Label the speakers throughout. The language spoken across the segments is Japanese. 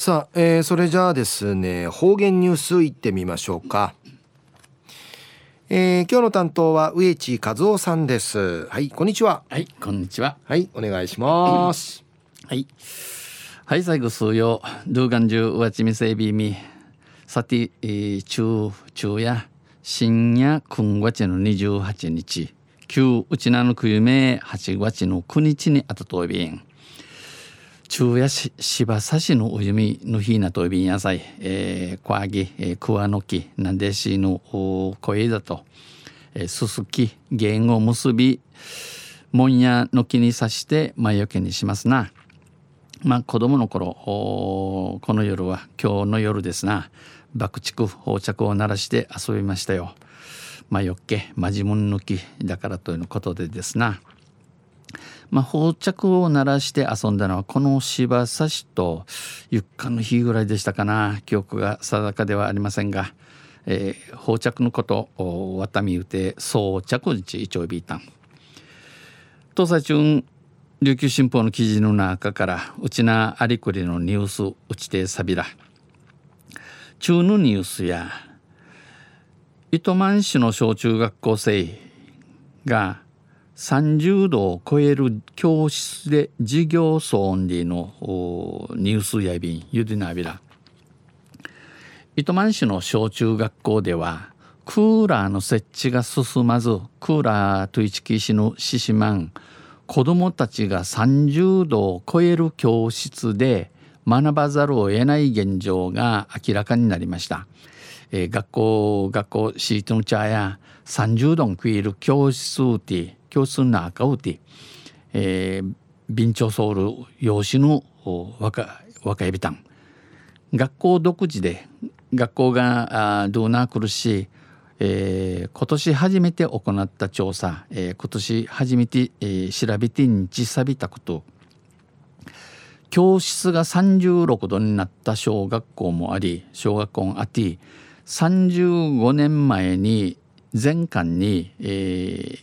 Speaker 1: さあ、えー、それじゃあですね方言ニュースいってみましょうか、えー、今日の担当は植地和夫さんです。はいこんにちは。
Speaker 2: はいこんにちは。
Speaker 1: はいお願いします、
Speaker 2: はい。はい最後数曜ドゥーガンジュウワチミセイビミさて、えー、中中や深夜9月の28日。旧うちなのくゆめ8月の9日にあたとびん中夜し芝刺しのおゆみの日なといびん野菜、えー、小揚げ、えー、桑の木なんでしの声だと、えー、すすき弦を結びもんやの木に刺して魔除けにしますな。まあ子供の頃この夜は今日の夜ですな爆竹放着を鳴らして遊びましたよ。魔除けまじもん抜きだからということでですな。まあ、放着を鳴らして遊んだのはこの芝刺しとゆっかの日ぐらいでしたかな。記憶が定かではありませんが、えー、放着のことをわたみうて装着日一応ビータン東西中琉球新報の記事の中からうちなありくりのニュースうちてさびら中のニュースや糸満市の小中学校生が30度を超える教室で授業騒音でのニュースやびんゆでなびら糸満市の小中学校ではクーラーの設置が進まずクーラーと一きしのししまん子どもたちが30度を超える教室で学ばざるを得ない現状が明らかになりました。えー、学校学校シートの茶や30度を超える教室で教室の中をて、えー、備長ソウル養子の若若いびたん学校独自で学校があどうな苦しい、えー、今年初めて行った調査、えー、今年初めて、えー、調べて日さびたこと。教室が36度になった小学校もあり小学校もあって35年前に前巻に、えー、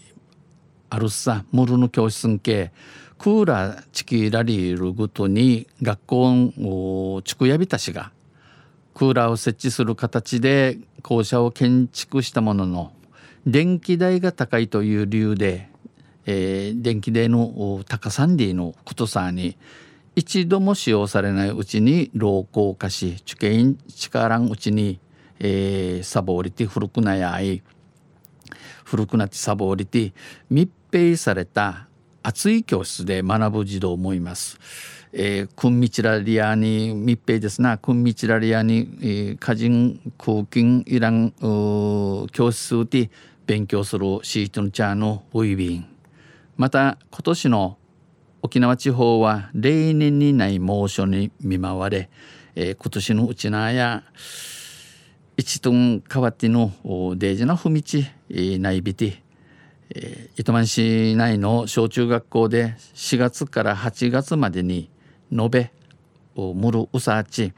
Speaker 2: あるさモルの教室んけクーラーチキラリールごとに学校を地区やびたしがクーラーを設置する形で校舎を建築したものの電気代が高いという理由で、えー、電気代の高さんでのことさに一度も使用されないうちに老朽化し受験力んうちに、えー、サボりて古くなやい古くなってサボりて密閉された暑い教室で学ぶ児童もいます。えー、クンミチラリアに密閉ですな。クンミチラリアに、えー、歌人空気いらん教室で勉強するシートンチャーのウイビン。また今年の沖縄地方は例年にない猛暑に見舞われ、えー、今年のうちなや一トン変わってのデージな踏み地、えー、ないびて、糸満市内の小中学校で4月から8月までに延べムルウサーチ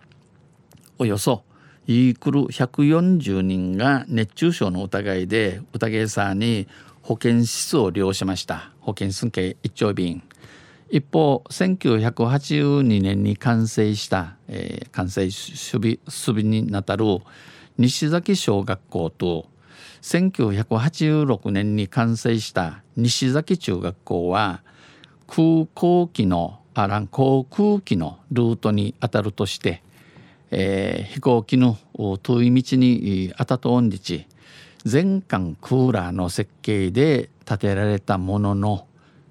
Speaker 2: およそイークル140人が熱中症の疑いで疑いさに保健室を利用しました。保健室系一丁便一方1982年に完成した、えー、完成守備守備になたる西崎小学校と1986年に完成した西崎中学校は空港機のあらん航空機のルートに当たるとして、えー、飛行機の遠い道に当たっとんりち全館クーラーの設計で建てられたものの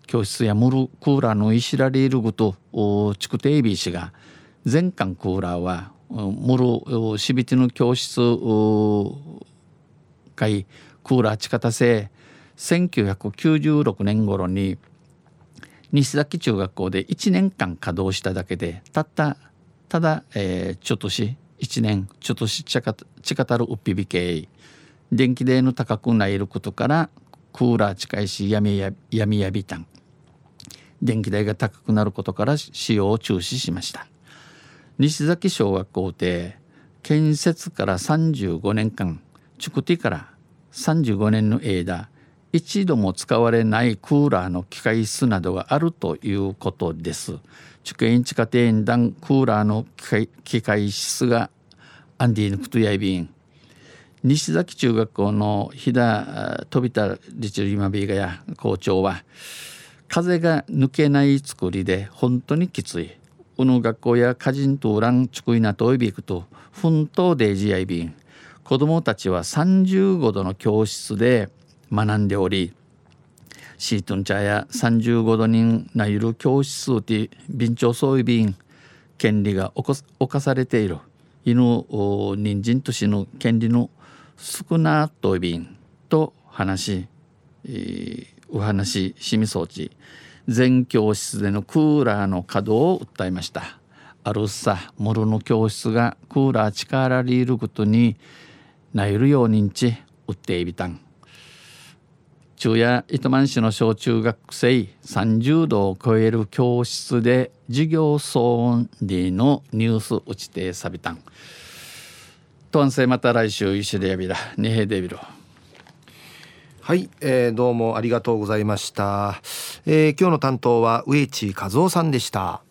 Speaker 2: 教室やムルクーラーのいしられるごとチクテイビー氏が全館クーラーはムルシビティの教室回クーラー地下せ1996年頃に西崎中学校で1年間稼働しただけでたったただ、えー、ちょっとし1年ちょっとしちかちかたるうっぴびけ電気代の高くないることからクーラー近いし闇や闇やびたん電気代が高くなることから使用を中止しました。西崎小学校で建設から35年間チュクティから35年の間一度も使われないクーラーの機械室などがあるということです。受験地下庭園団クーラーの機械室がアンディヌクトヤイビン西崎中学校の飛田飛田リチリマビーガや校長は風が抜けない作りで本当にきつい。うぬ学校や歌人とランチクイナといびくと奮闘デイジアイビン子供たちは35度の教室で学んでおりシートン茶や35度人なゆる教室で便長そういびん権利が侵されている犬人参としの権利の少なといびんと話し、えー、お話しみ装置全教室でのクーラーの稼働を訴えました。あるさモルの教室がクーラー力リールことになゆるようにんち売っていびたん。昼夜糸満市の小中学生30度を超える教室で授業騒音でのニュース打ちてさびたん。とんせまた来週一緒でやびらにへでびろ
Speaker 1: はい、えー、どうもありがとうございました、えー、今日の担当は植地和夫さんでした。